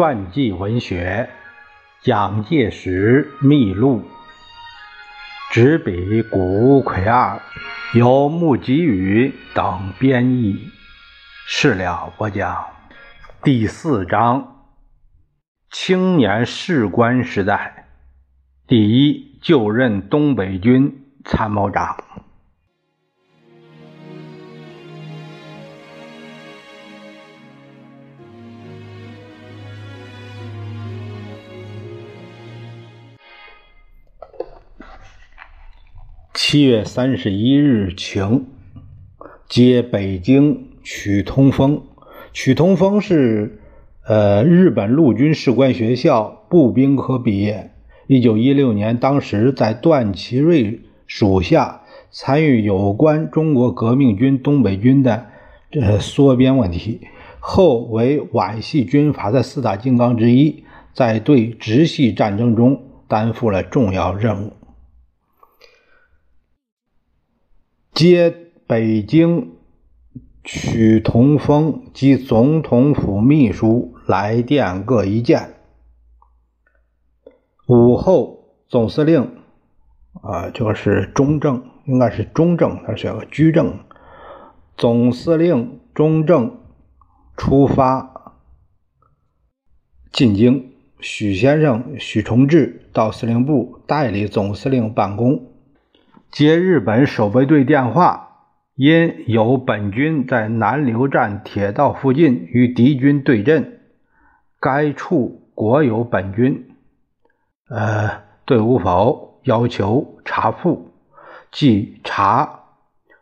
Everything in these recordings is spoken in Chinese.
传记文学《蒋介石秘录》，执笔谷奎二，由穆吉宇等编译。事了播讲第四章：青年士官时代。第一，就任东北军参谋长。七月三十一日晴，接北京曲同峰。曲同峰是呃日本陆军士官学校步兵科毕业。一九一六年，当时在段祺瑞属下，参与有关中国革命军东北军的这缩编问题。后为皖系军阀的四大金刚之一，在对直系战争中担负了重要任务。接北京曲同峰及总统府秘书来电各一件。午后，总司令啊，这个是中正，应该是中正，他是个居正。总司令中正出发进京，许先生许崇智到司令部代理总司令办公。接日本守备队电话，因有本军在南流站铁道附近与敌军对阵，该处国有本军，呃，队伍否？要求查复，即查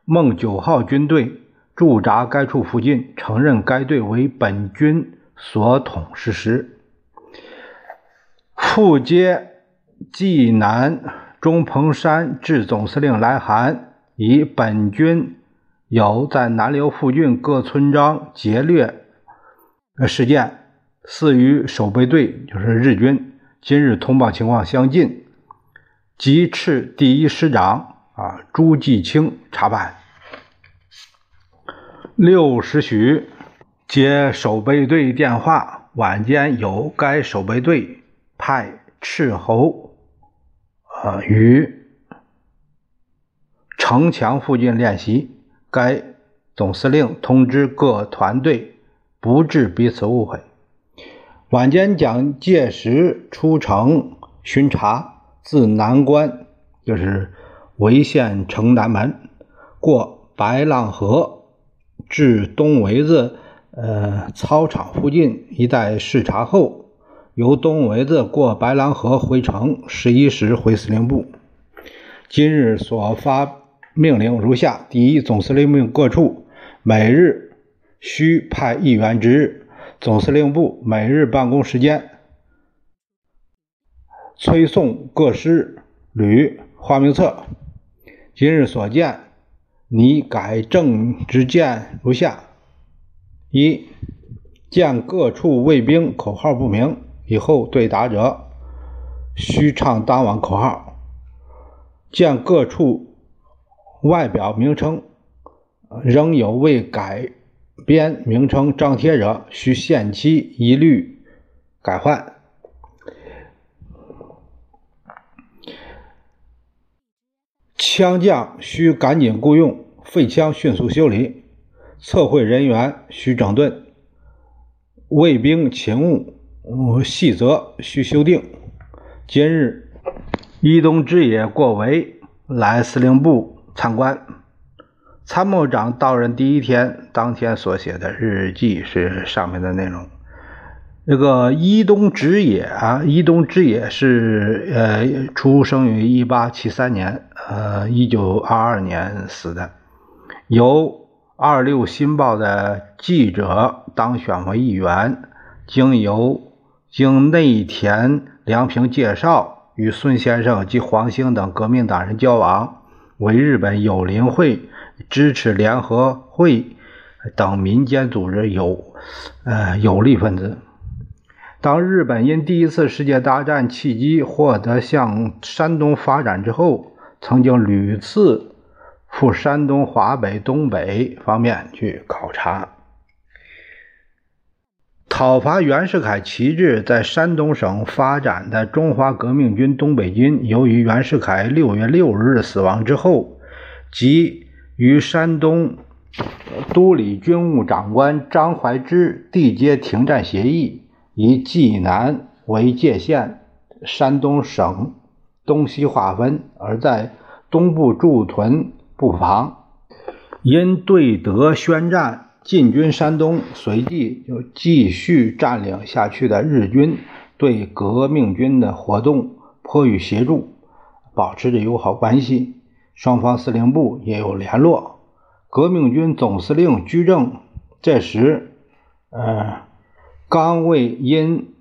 孟九号军队驻扎该处附近，承认该队为本军所统实施。复接济南。钟鹏山致总司令来函，以本军有在南流附近各村庄劫掠事件，似与守备队就是日军今日通报情况相近，即斥第一师长啊朱继清查办。六时许接守备队电话，晚间有该守备队派斥候。呃，于城墙附近练习。该总司令通知各团队，不致彼此误会。晚间，蒋介石出城巡查，自南关就是潍县城南门，过白浪河，至东围子呃操场附近一带视察后。由东围子过白狼河回城，十一时回司令部。今日所发命令如下：第一，总司令命各处每日需派一员值日。总司令部每日办公时间催送各师旅花名册。今日所见，拟改正之见如下：一，见各处卫兵口号不明。以后对答者，须唱当晚口号。见各处外表名称仍有未改编名称张贴者，需限期一律改换。枪匠需赶紧雇佣，废枪迅速修理。测绘人员需整顿。卫兵勤务。细则需修订。今日，伊东之野过围来司令部参观。参谋长到任第一天，当天所写的日记是上面的内容。这个伊东直野啊，伊东直野是呃，出生于一八七三年，呃，一九二二年死的。由二六新报的记者当选为议员，经由。经内田良平介绍，与孙先生及黄兴等革命党人交往，为日本友邻会、支持联合会等民间组织有呃有力分子。当日本因第一次世界大战契机获得向山东发展之后，曾经屡次赴山东、华北、东北方面去考察。讨伐袁世凯旗帜在山东省发展的中华革命军东北军，由于袁世凯六月六日死亡之后，即与山东都理军务长官张怀之缔结停战协议，以济南为界限，山东省东西划分，而在东部驻屯布防，因对德宣战。进军山东，随即就继续占领下去的日军对革命军的活动颇予协助，保持着友好关系。双方司令部也有联络。革命军总司令居正这时，呃，刚为因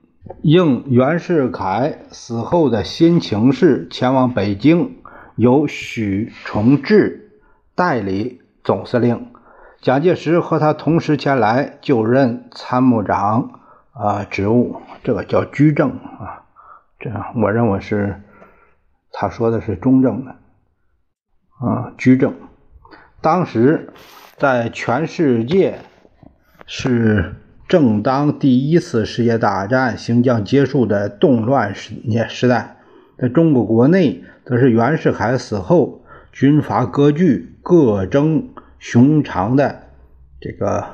应袁世凯死后的新情势前往北京，由许崇智代理总司令。蒋介石和他同时前来就任参谋长啊职务，这个叫居正啊，这样我认为是他说的是中正的啊居正。当时在全世界是正当第一次世界大战行将结束的动乱时年时代，在中国国内则是袁世凯死后军阀割据各争。熊长的这个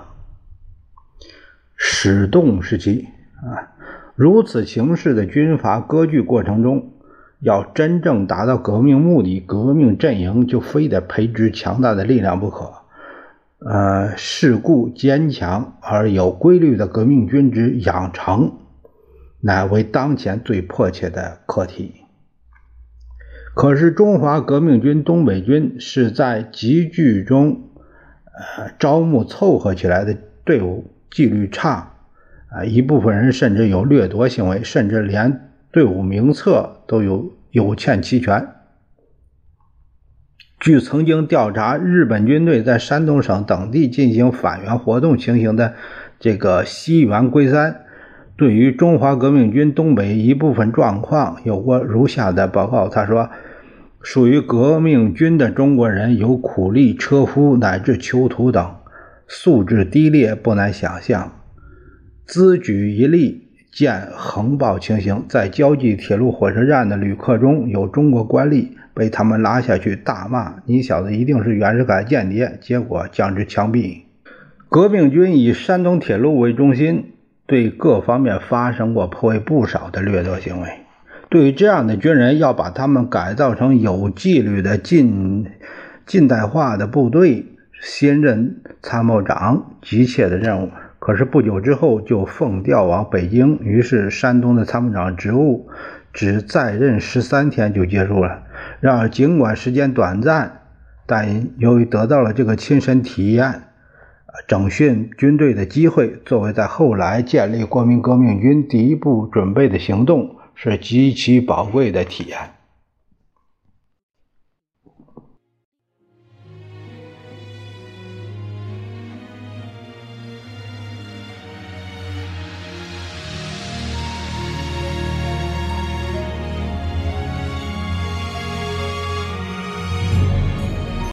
始动时期啊，如此形势的军阀割据过程中，要真正达到革命目的，革命阵营就非得培植强大的力量不可。呃，事故坚强而有规律的革命军之养成，乃为当前最迫切的课题。可是，中华革命军东北军是在集聚中。呃，招募凑合起来的队伍纪律差，啊，一部分人甚至有掠夺行为，甚至连队伍名册都有有欠齐全。据曾经调查日本军队在山东省等地进行反援活动情形的这个西原圭三，对于中华革命军东北一部分状况有过如下的报告，他说。属于革命军的中国人有苦力、车夫乃至囚徒等，素质低劣不难想象。兹举一例，见横暴情形：在交际铁路火车站的旅客中有中国官吏，被他们拉下去大骂：“你小子一定是袁世凯间谍！”结果将之枪毙。革命军以山东铁路为中心，对各方面发生过颇为不少的掠夺行为。对于这样的军人，要把他们改造成有纪律的近近代化的部队，新任参谋长急切的任务。可是不久之后就奉调往北京，于是山东的参谋长职务只在任十三天就结束了。然而尽管时间短暂，但由于得到了这个亲身体验整训军队的机会，作为在后来建立国民革命军第一步准备的行动。是极其宝贵的体验。